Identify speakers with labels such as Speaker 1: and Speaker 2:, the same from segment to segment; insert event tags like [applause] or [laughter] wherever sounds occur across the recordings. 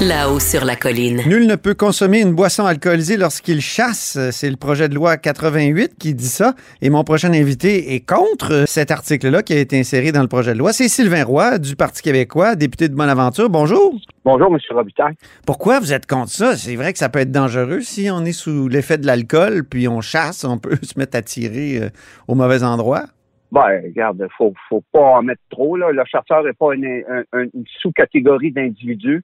Speaker 1: là-haut sur la colline.
Speaker 2: Nul ne peut consommer une boisson alcoolisée lorsqu'il chasse. C'est le projet de loi 88 qui dit ça. Et mon prochain invité est contre cet article-là qui a été inséré dans le projet de loi. C'est Sylvain Roy du Parti québécois, député de Bonaventure. Bonjour.
Speaker 3: Bonjour, M. Robitaille.
Speaker 2: Pourquoi vous êtes contre ça? C'est vrai que ça peut être dangereux si on est sous l'effet de l'alcool, puis on chasse, on peut [laughs] se mettre à tirer euh, au mauvais endroit.
Speaker 3: Ben, regarde, faut, faut pas en mettre trop. Là. Le chasseur n'est pas une, un- une sous-catégorie d'individus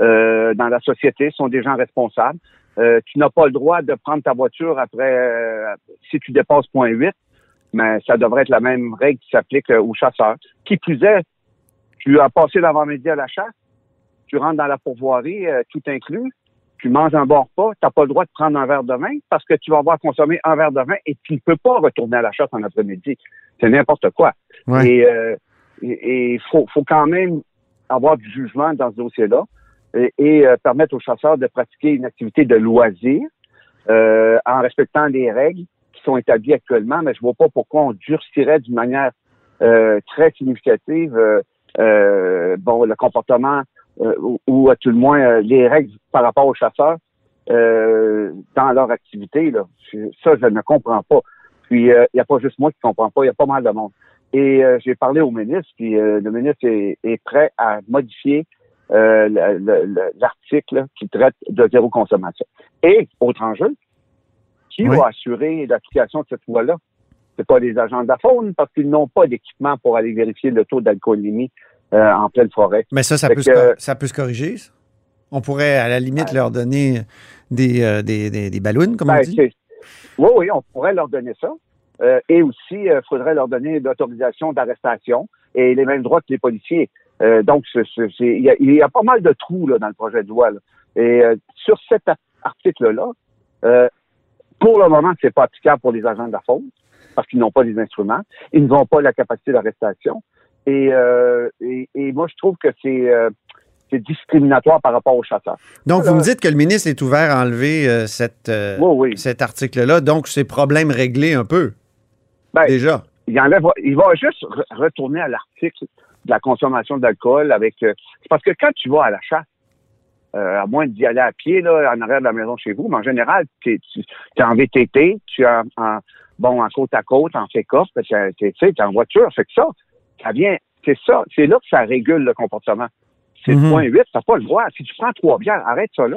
Speaker 3: euh, dans la société. Sont des gens responsables. Euh, tu n'as pas le droit de prendre ta voiture après euh, si tu dépasses point 8, mais ça devrait être la même règle qui s'applique euh, aux chasseurs. Qui plus est, tu as passé l'avant-midi à la chasse, tu rentres dans la pourvoirie, euh, tout inclus, tu manges un bon repas, tu n'as pas le droit de prendre un verre de vin parce que tu vas avoir consommé un verre de vin et tu ne peux pas retourner à la chasse en après-midi. C'est n'importe quoi.
Speaker 2: Ouais.
Speaker 3: Et euh, il faut, faut quand même avoir du jugement dans ce dossier-là et, euh, permettre aux chasseurs de pratiquer une activité de loisir euh, en respectant les règles qui sont établies actuellement, mais je vois pas pourquoi on durcirait d'une manière euh, très significative euh, euh, bon le comportement euh, ou, ou à tout le moins les règles par rapport aux chasseurs dans leur activité. Là. Ça, je ne comprends pas. Puis il n'y a pas juste moi qui comprends pas, il y a pas mal de monde. Et j'ai parlé au ministre, puis le ministre est, est prêt à modifier euh, le- le- le- l'article qui traite de zéro consommation. Et, autre enjeu, qui
Speaker 2: Oui.
Speaker 3: va assurer l'application de cette loi-là? C'est pas les agents de la faune parce qu'ils n'ont pas d'équipement pour aller vérifier le taux d'alcoolémie euh, en pleine forêt.
Speaker 2: Mais ça, ça peut, se,
Speaker 3: que-
Speaker 2: ça peut se corriger. ça? On pourrait, à la limite, leur donner des, euh, des, des, des ballons, comme on
Speaker 3: Ben,
Speaker 2: dit?
Speaker 3: c'est- oui, oui, on pourrait leur donner ça. Euh, et aussi, il faudrait leur donner l'autorisation d'arrestation et les mêmes droits que les policiers. Euh, donc, il y, a- il y a pas mal de trous là, dans le projet de loi. là. Et euh, sur cet ar- article-là, euh, pour le moment, c'est pas applicable pour les agents de la faune parce qu'ils n'ont pas les instruments. Ils n'ont pas la capacité d'arrestation. Et, et, et moi, je trouve que c'est discriminatoire par rapport aux chasseurs.
Speaker 2: Donc, vous me dites que le ministre est ouvert à enlever cette,
Speaker 3: Oui, oui.
Speaker 2: cet article-là. Donc, c'est problème réglé un peu,
Speaker 3: Ben,
Speaker 2: déjà.
Speaker 3: il enlève, il va juste re- retourner à l'article de la consommation d'alcool avec. euh, c'est parce que quand tu vas à la chasse, euh, à moins d'y aller à pied là, en arrière de la maison chez vous, mais en général, t'es, tu es en VTT, tu es en, en- bon en côte à côte, en pick-up, tu t'es en voiture, fait que ça, ça vient, c'est ça, c'est là que ça régule le comportement. C'est
Speaker 2: Mhm.
Speaker 3: le point 8, t'as pas le droit. Si tu prends trois bières, arrête ça là.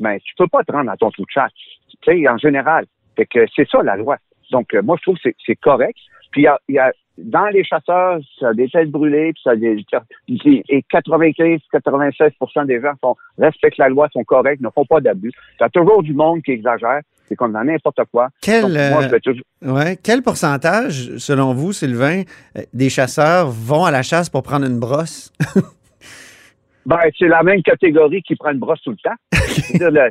Speaker 3: Mais tu peux pas te rendre à ton trou de chasse. Tu sais, en général. Fait que c'est ça la loi. Donc, euh, moi, je trouve que c'est- c'est correct. Puis, il y a, il y a- dans les chasseurs, ça a des têtes brûlées, puis ça a des, et 95-96% des gens sont, respectent la loi, sont corrects, ne font pas d'abus. Il y a toujours du monde qui exagère. C'est comme dans n'importe quoi.
Speaker 2: Quel,
Speaker 3: Donc, moi,
Speaker 2: euh,
Speaker 3: je vais toujours-
Speaker 2: ouais, quel pourcentage, selon vous, Sylvain, euh, des chasseurs vont à la chasse pour prendre une brosse? [laughs]
Speaker 3: Ben, c'est la même catégorie qui prend une brosse tout le temps. [laughs] Le-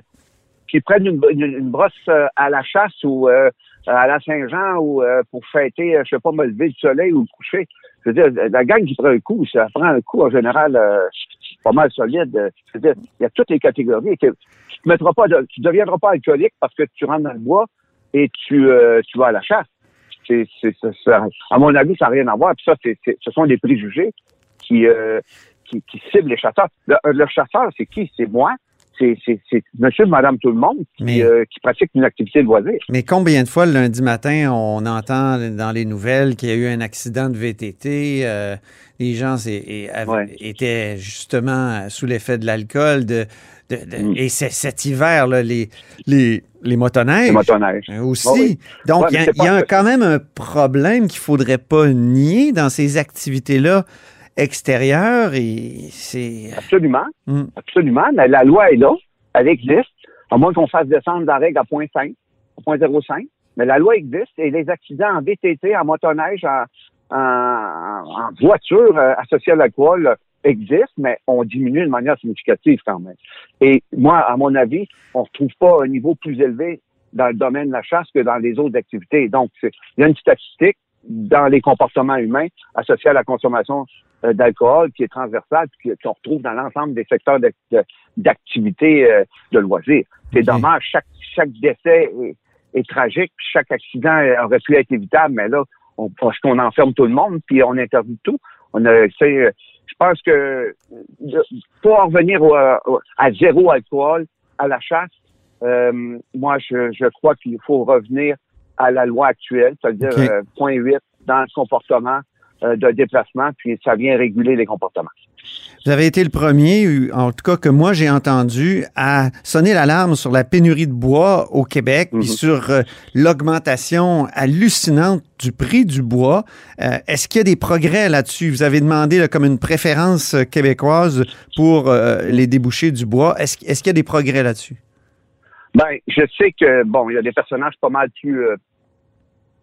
Speaker 3: qui prennent une, une- une brosse euh, à la chasse ou euh, à la Saint-Jean ou euh, pour fêter, euh, je sais pas, me lever du soleil ou le coucher. Je veux dire, la gang qui prend un coup, ça prend un coup en général euh, pas mal solide. Euh, Je veux dire, il y a toutes les catégories. Tu te mettras pas, de, tu deviendras pas alcoolique parce que tu rentres dans le bois et tu, euh, tu vas à la chasse. C'est, c'est, à mon avis, ça n'a rien à voir. Puis ça, c'est, ce sont des préjugés qui, euh, qui, qui ciblent les chasseurs. Le chasseur, c'est qui? C'est moi. C'est, monsieur, madame, tout le monde qui,
Speaker 2: Mais-
Speaker 3: euh, qui pratique une activité de loisir.
Speaker 2: Mais combien de fois le lundi matin, on entend dans les nouvelles qu'il y a eu un accident de VTT, euh, les gens et-
Speaker 3: Ouais.
Speaker 2: étaient justement sous l'effet de l'alcool, de, de- de-
Speaker 3: Mm.
Speaker 2: et c'est- cet hiver, là, les, les, les motoneiges
Speaker 3: Les motoneiges.
Speaker 2: aussi.
Speaker 3: Oui.
Speaker 2: Donc,
Speaker 3: Ouais,
Speaker 2: il y a, y a quand même un problème qu'il faudrait pas nier dans ces activités-là extérieures et c'est...
Speaker 3: Absolument.
Speaker 2: Mm.
Speaker 3: Absolument. Mais la loi est là. Elle existe. À moins qu'on fasse descendre la règle à 0.5, à 0.05. Mais la loi existe et les accidents en VTT, en motoneige, en, en, en voiture euh, associée à l'alcool existent, mais on diminue de manière significative quand même. Et moi, à mon avis, on retrouve pas un niveau plus élevé dans le domaine de la chasse que dans les autres activités. Donc, il y a une statistique dans les comportements humains associés à la consommation euh, d'alcool qui est transversale puis qu'on retrouve dans l'ensemble des secteurs d'activité euh, de loisirs. C'est dommage, chaque, chaque décès est, est tragique, puis chaque accident euh, aurait pu être évitable, mais là, on, parce qu'on enferme tout le monde, puis on interdit tout. On a, je pense que pour en revenir au- à zéro alcool, à la chasse, euh, moi, je, je crois qu'il faut revenir à la loi actuelle, c'est-à-dire
Speaker 2: Ok.
Speaker 3: euh, point 8 dans le comportement euh, de déplacement, puis ça vient réguler les comportements.
Speaker 2: Vous avez été le premier, en tout cas que moi j'ai entendu, à sonner l'alarme sur la pénurie de bois au Québec, puis
Speaker 3: Mhm.
Speaker 2: sur euh, l'augmentation hallucinante du prix du bois. Euh, Est-ce qu'il y a des progrès là-dessus? Vous avez demandé là, comme une préférence québécoise pour euh, les débouchés du bois. Est-ce qu'il y a des progrès là-dessus?
Speaker 3: Ben, je sais que bon, il y a des personnages pas mal plus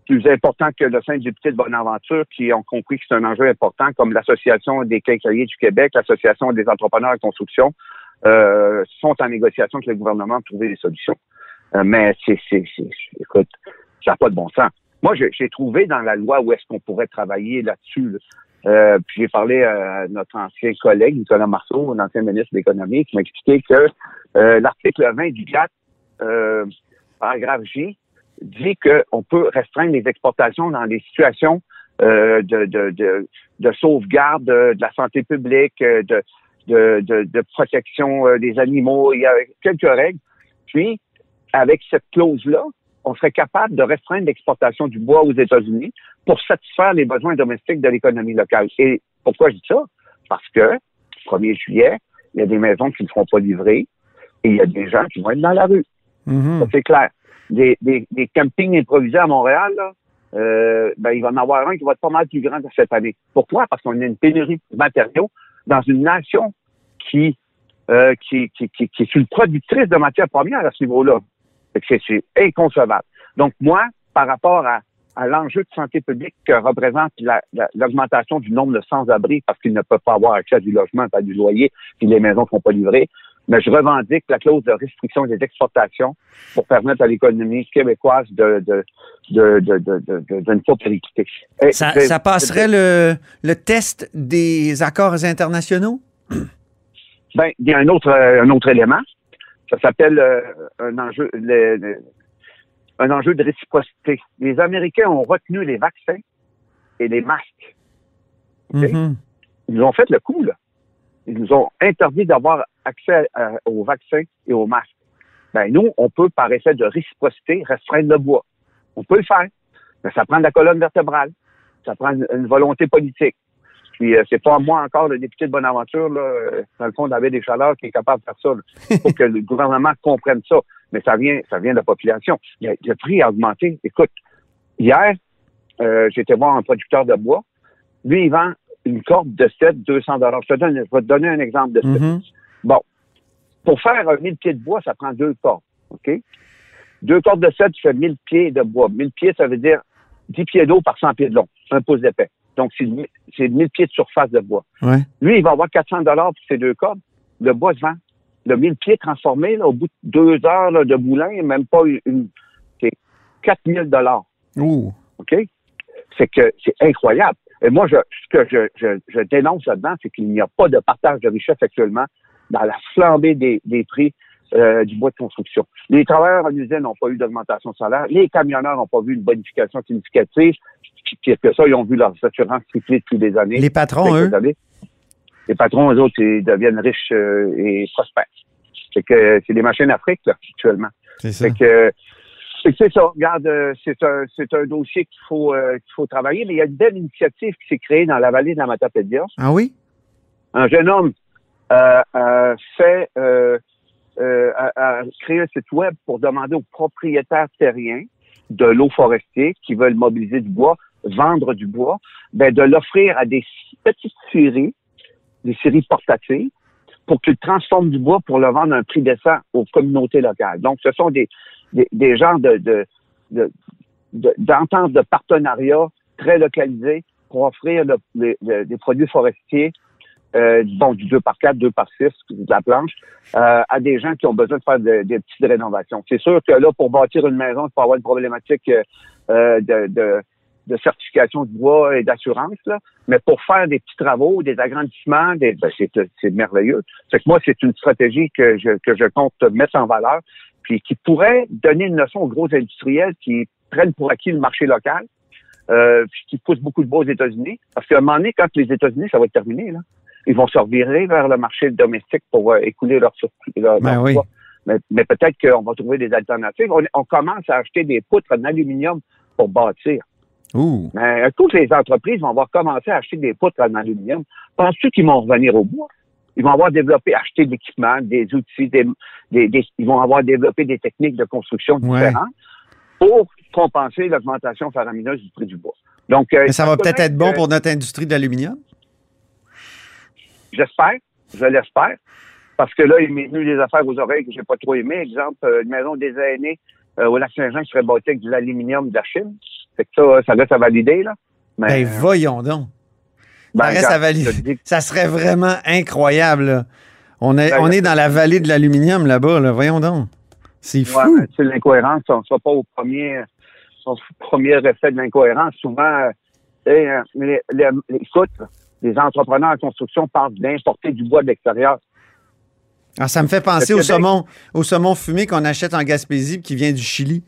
Speaker 3: plus importants que le sein député de Bonaventure qui ont compris que c'est un enjeu important, comme l'Association des quincailliers du Québec, l'Association des entrepreneurs en construction, euh, sont en négociation avec le gouvernement pour trouver des solutions. Euh, mais c'est, écoute, ça n'a pas de bon sens. Moi, j'ai, trouvé dans la loi où est-ce qu'on pourrait travailler là-dessus. là. Euh, puis j'ai parlé à notre ancien collègue, Nicolas Marceau, l'ancien ministre de l'Économie, qui m'a expliqué que l'article 20 du 4, euh, paragraphe J, dit qu'on peut restreindre les exportations dans des situations euh, de, de, de, de sauvegarde de, de la santé publique, euh, de, de, protection euh, des animaux. Il y a quelques règles. Puis, avec cette clause-là, on serait capable de restreindre l'exportation du bois aux États-Unis pour satisfaire les besoins domestiques de l'économie locale. Et pourquoi je dis ça? Parce que, 1er juillet, il y a des maisons qui ne seront pas livrées et il y a des gens qui vont être dans la rue. Ça, c'est clair. Des, des, des campings improvisés à Montréal, là, euh, ben, il va en avoir un qui va être pas mal plus grand cette année. Pourquoi? Parce qu'on a une pénurie de matériaux dans une nation qui, euh, qui, qui, qui, qui est une productrice de matières premières à ce niveau-là. Que C'est inconcevable. Donc, moi, par rapport à, à l'enjeu de santé publique que représente la- la- l'augmentation du nombre de sans-abri parce qu'ils ne peuvent pas avoir accès à du logement, à du loyer, puis les maisons ne sont pas livrées, mais je revendique la clause de restriction des exportations pour permettre à l'économie québécoise de, de, de, de, de, de, de- de ne pas péricliter. Et
Speaker 2: Ça, passerait le, le test des accords internationaux?
Speaker 3: Ben, il y a un autre, euh, un autre élément. Ça s'appelle euh, un enjeu, le- le- un enjeu de réciprocité. Les Américains ont retenu les vaccins et les masques.
Speaker 2: Mhm.
Speaker 3: Ils nous ont fait le coup, là. Ils nous ont interdit d'avoir accès à- aux vaccins et aux masques. Ben, nous, on peut, par effet de réciprocité, restreindre le bois. On peut le faire. Mais ça prend de la colonne vertébrale. Ça prend une, une volonté politique. Puis, euh, c'est pas moi encore, le député de Bonaventure, là, euh, dans le fond, David Deschaleurs, qui est capable de faire ça. Il faut [laughs] que le gouvernement comprenne ça. Mais ça vient, ça vient de la population. Le, le prix a augmenté. Écoute, hier, euh, j'étais voir un producteur de bois. Lui, il vend une corde de 7, 200 dollars. Je te donne, je vais te donner un exemple de ça.
Speaker 2: Mhm.
Speaker 3: Bon. Pour faire un 1000 pieds de bois, ça prend deux cordes. OK? Deux cordes de 7, tu fais 1000 pieds de bois. 1000 pieds, ça veut dire 10 pieds d'eau par 100 pieds de long. Un pouce d'épais. Donc, c'est c'est 1000 pieds de surface de bois.
Speaker 2: Ouais.
Speaker 3: Lui, il va avoir 400 dollars pour ses deux cordes. Le bois se vend. Le 1000 pieds transformé, là, au bout de deux heures là, de moulin, même pas une, c'est 4000 dollars.
Speaker 2: Ouh.
Speaker 3: OK? C'est que c'est incroyable. Et moi, je, ce que je, je, je dénonce là-dedans, c'est qu'il n'y a pas de partage de richesse actuellement dans la flambée des, des prix euh, du bois de construction. Les travailleurs en usine n'ont pas eu d'augmentation de salaire. Les camionneurs n'ont pas vu une bonification significative. Puis, Pire que ça, ils ont vu leurs assurances tripler depuis des années.
Speaker 2: Les patrons, eux?
Speaker 3: Années. Les patrons, eux autres, ils deviennent riches euh, et prospères. C'est que c'est des machines à fric, là, actuellement.
Speaker 2: C'est ça.
Speaker 3: Fait que c'est ça. Regarde, euh, c'est un c'est un dossier qu'il faut euh, qu'il faut travailler, mais il y a une belle initiative qui s'est créée dans la vallée de la Matapédia.
Speaker 2: Ah oui?
Speaker 3: Un jeune homme a fait euh, euh, créé un site web pour demander aux propriétaires terriens de l'eau forestier qui veulent mobiliser du bois, vendre du bois, ben de l'offrir à des petites scieries, des scieries portatives, pour qu'ils transforment du bois pour le vendre à un prix décent aux communautés locales. Donc, ce sont des, des, des genres de, de, de, de- de partenariat très localisées pour offrir le- le- des produits forestiers, euh, bon, du 2 par 4, 2 par 6, de la planche, euh, à des gens qui ont besoin de faire de- des petites rénovations. C'est sûr que là, pour bâtir une maison, il faut avoir une problématique euh, de, de, de certification de bois et d'assurance, mais pour faire des petits travaux, des agrandissements, des, ben, c'est, merveilleux. Fait que moi, c'est une stratégie que je, que je compte mettre en valeur, puis qui pourrait donner une leçon aux gros industriels qui prennent pour acquis le marché local, euh, qui poussent beaucoup de bois aux États-Unis. Parce qu'à un moment donné, quand les États-Unis, ça va être terminé, là, ils vont se revirer vers le marché domestique pour euh, écouler leur surplus. leur-
Speaker 2: Ben
Speaker 3: leur
Speaker 2: oui.
Speaker 3: bois. Mais, mais peut-être qu'on va trouver des alternatives. On, on commence à acheter des poutres en aluminium pour bâtir.
Speaker 2: Ouh.
Speaker 3: Mais euh, toutes les entreprises vont avoir commencé à acheter des poutres en aluminium. Penses-tu qu'ils vont revenir au bois? Ils vont avoir développé, acheté de l'équipement, des outils, des, des- des- ils vont avoir développé des techniques de construction
Speaker 2: Ouais.
Speaker 3: différentes pour compenser l'augmentation faramineuse du prix du bois. Donc, euh,
Speaker 2: Mais ça va peut-être être bon pour notre industrie de l'aluminium?
Speaker 3: J'espère, je l'espère, parce que là, il m'est venu des affaires aux oreilles que j'ai pas trop aimé. Exemple, euh, une maison des aînés euh, au lac Saint-Jean qui serait bâtie avec de l'aluminium de la Chine. Fait que ça, ça reste à valider, là. Mais,
Speaker 2: Ben, voyons donc.
Speaker 3: ben,
Speaker 2: ça reste
Speaker 3: regarde,
Speaker 2: à valider.
Speaker 3: dis-
Speaker 2: Ça serait vraiment incroyable. là. On est,
Speaker 3: Ben,
Speaker 2: on est dans la vallée de l'aluminium là-bas. Là. Voyons donc. C'est fou.
Speaker 3: Ouais, c'est l'incohérence. On ne soit pas au premier, au premier effet de l'incohérence. Souvent, euh, euh, les, les, les- écoute, les entrepreneurs en construction parlent d'importer du bois de l'extérieur.
Speaker 2: Ah, ça me fait penser au saumon, au saumon fumé qu'on achète en Gaspésie qui vient du Chili.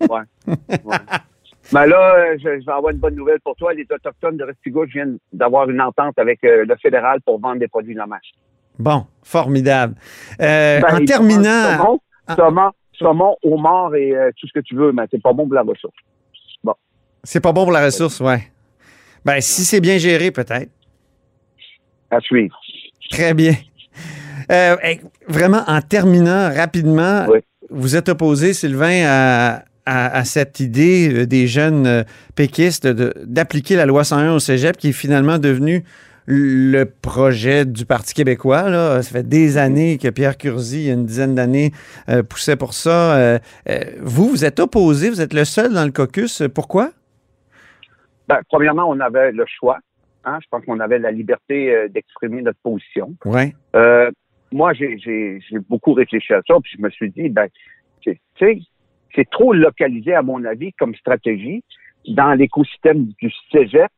Speaker 3: Ouais. ouais. Mais là, euh, je, je vais avoir une bonne nouvelle pour toi. Les Autochtones de Restigouche viennent d'avoir une entente avec euh, le fédéral pour vendre des produits nommages.
Speaker 2: Bon, formidable. Euh,
Speaker 3: Ben,
Speaker 2: en terminant,
Speaker 3: Saumon,
Speaker 2: Ah.
Speaker 3: saumon, saumon, homard et euh, tout ce que tu veux, mais c'est pas bon pour la ressource.
Speaker 2: c'est pas bon pour la ressource, ouais. Ben, si c'est bien géré, peut-être.
Speaker 3: À suivre.
Speaker 2: Très bien. Euh, vraiment, en terminant rapidement,
Speaker 3: Oui.
Speaker 2: vous êtes opposé, Sylvain, à, à- à cette idée euh, des jeunes euh, péquistes d'appliquer la loi 101 au cégep, qui est finalement devenue le projet du Parti québécois. Là. Ça fait des années que Pierre Curzi, il y a une dizaine d'années, euh, poussait pour ça. Euh, vous, vous êtes opposé, vous êtes le seul dans le caucus. Pourquoi?
Speaker 3: Ben, premièrement, on avait le choix. Hein? Je pense qu'on avait la liberté euh, d'exprimer notre position.
Speaker 2: Oui.
Speaker 3: Euh, moi, j'ai, beaucoup réfléchi à ça, puis je me suis dit, ben, tu sais, c'est trop localisé, à mon avis, comme stratégie dans l'écosystème du cégep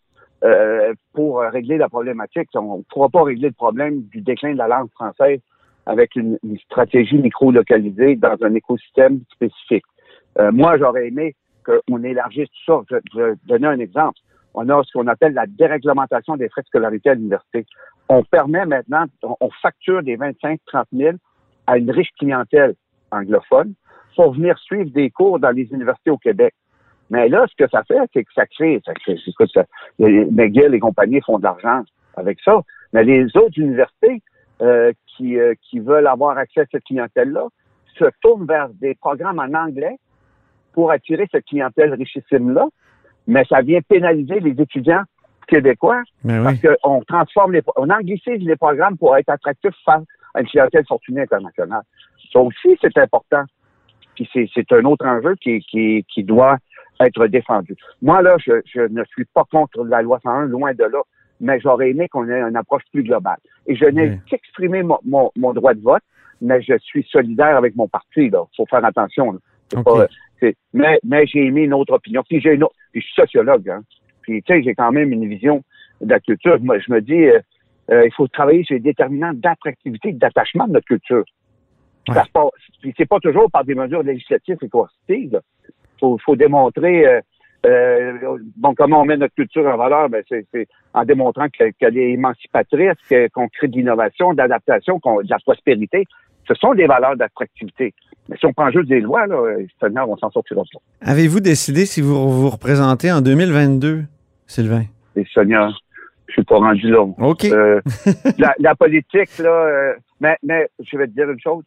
Speaker 3: euh, pour régler la problématique. On ne pourra pas régler le problème du déclin de la langue française avec une, une stratégie micro-localisée dans un écosystème spécifique. Euh, moi, j'aurais aimé qu'on élargisse tout ça. Je, vais donner un exemple. On a ce qu'on appelle la déréglementation des frais de scolarité à l'université. On permet maintenant, on, facture des 25-30 000 à une riche clientèle anglophone pour venir suivre des cours dans les universités au Québec. Mais là, ce que ça fait, c'est que ça crée, ça crée, écoute, ça, les- McGill et compagnie font de l'argent avec ça. Mais les autres universités euh, euh, qui veulent avoir accès à cette clientèle-là se tournent vers des programmes en anglais pour attirer cette clientèle richissime-là. Mais ça vient pénaliser les étudiants québécois
Speaker 2: Ben
Speaker 3: parce
Speaker 2: oui.
Speaker 3: qu'on transforme les, on anglicise les programmes pour être attractifs face à une clientèle fortunée internationale. Ça aussi, c'est important. Puis c'est, c'est un autre enjeu qui, qui, qui doit être défendu. Moi, là, je, je ne suis pas contre la loi 101, loin de là, mais j'aurais aimé qu'on ait une approche plus globale. Et je n'ai
Speaker 2: Oui.
Speaker 3: qu'exprimé mon, mon, mon droit de vote, mais je suis solidaire avec mon parti, là. Faut faire attention, là. Pas- mais, mais j'ai émis une autre opinion. Puis j'ai une autre, puis je suis sociologue, hein. Puis, tu sais, j'ai quand même une vision de la culture. Moi, je me dis, euh, euh, il faut travailler sur les déterminants d'attractivité et d'attachement de notre culture.
Speaker 2: Ouais.
Speaker 3: Ça se passe- puis c'est pas toujours par des mesures législatives et coercitives. là. Faut, faut démontrer, euh, euh, bon, comment on met notre culture en valeur, ben, c'est, en démontrant que- qu'elle est émancipatrice, qu'on crée de l'innovation, d'adaptation, de la prospérité. Ce sont des valeurs d'attractivité. Mais si on prend juste des lois, là, euh, Seigneur, on s'en sortira pas.
Speaker 2: Avez-vous décidé si vous vous représentez en 2022, Sylvain?
Speaker 3: Et Seigneur, je suis pas rendu là.
Speaker 2: OK.
Speaker 3: Euh, [laughs] la, la politique, là, euh, mais, mais je vais te dire une chose,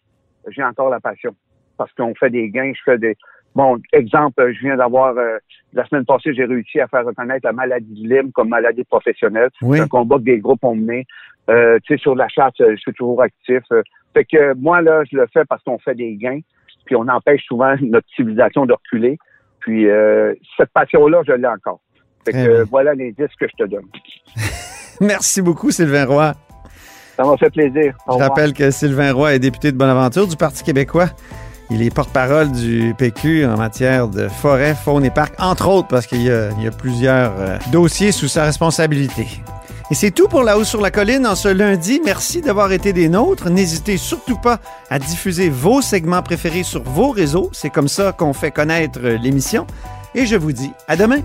Speaker 3: j'ai encore la passion. Parce qu'on fait des gains, je fais des. Bon, exemple, je viens d'avoir euh, la semaine passée, j'ai réussi à faire reconnaître la maladie de Lyme comme maladie professionnelle.
Speaker 2: Oui.
Speaker 3: C'est un combat que des groupes ont mené. Euh, tu sais, sur la chasse, euh, je suis toujours actif. Euh, fait que moi, là, je le fais parce qu'on fait des gains, puis on empêche souvent [laughs] notre civilisation de reculer. Puis euh, cette passion-là, je l'ai encore. Fait que
Speaker 2: bien.
Speaker 3: euh, voilà l'indice que je te donne. [laughs]
Speaker 2: Merci beaucoup, Sylvain Roy.
Speaker 3: Ça m'a fait plaisir. Au
Speaker 2: Je
Speaker 3: revoir.
Speaker 2: rappelle que Sylvain Roy est député de Bonaventure du Parti québécois. Il est porte-parole du PQ en matière de forêt, faune et parc, entre autres, parce qu'il y a, il y a plusieurs euh, dossiers sous sa responsabilité. Et c'est tout pour La Hausse sur la Colline en ce lundi. Merci d'avoir été des nôtres. N'hésitez surtout pas à diffuser vos segments préférés sur vos réseaux. C'est comme ça qu'on fait connaître l'émission. Et je vous dis à demain.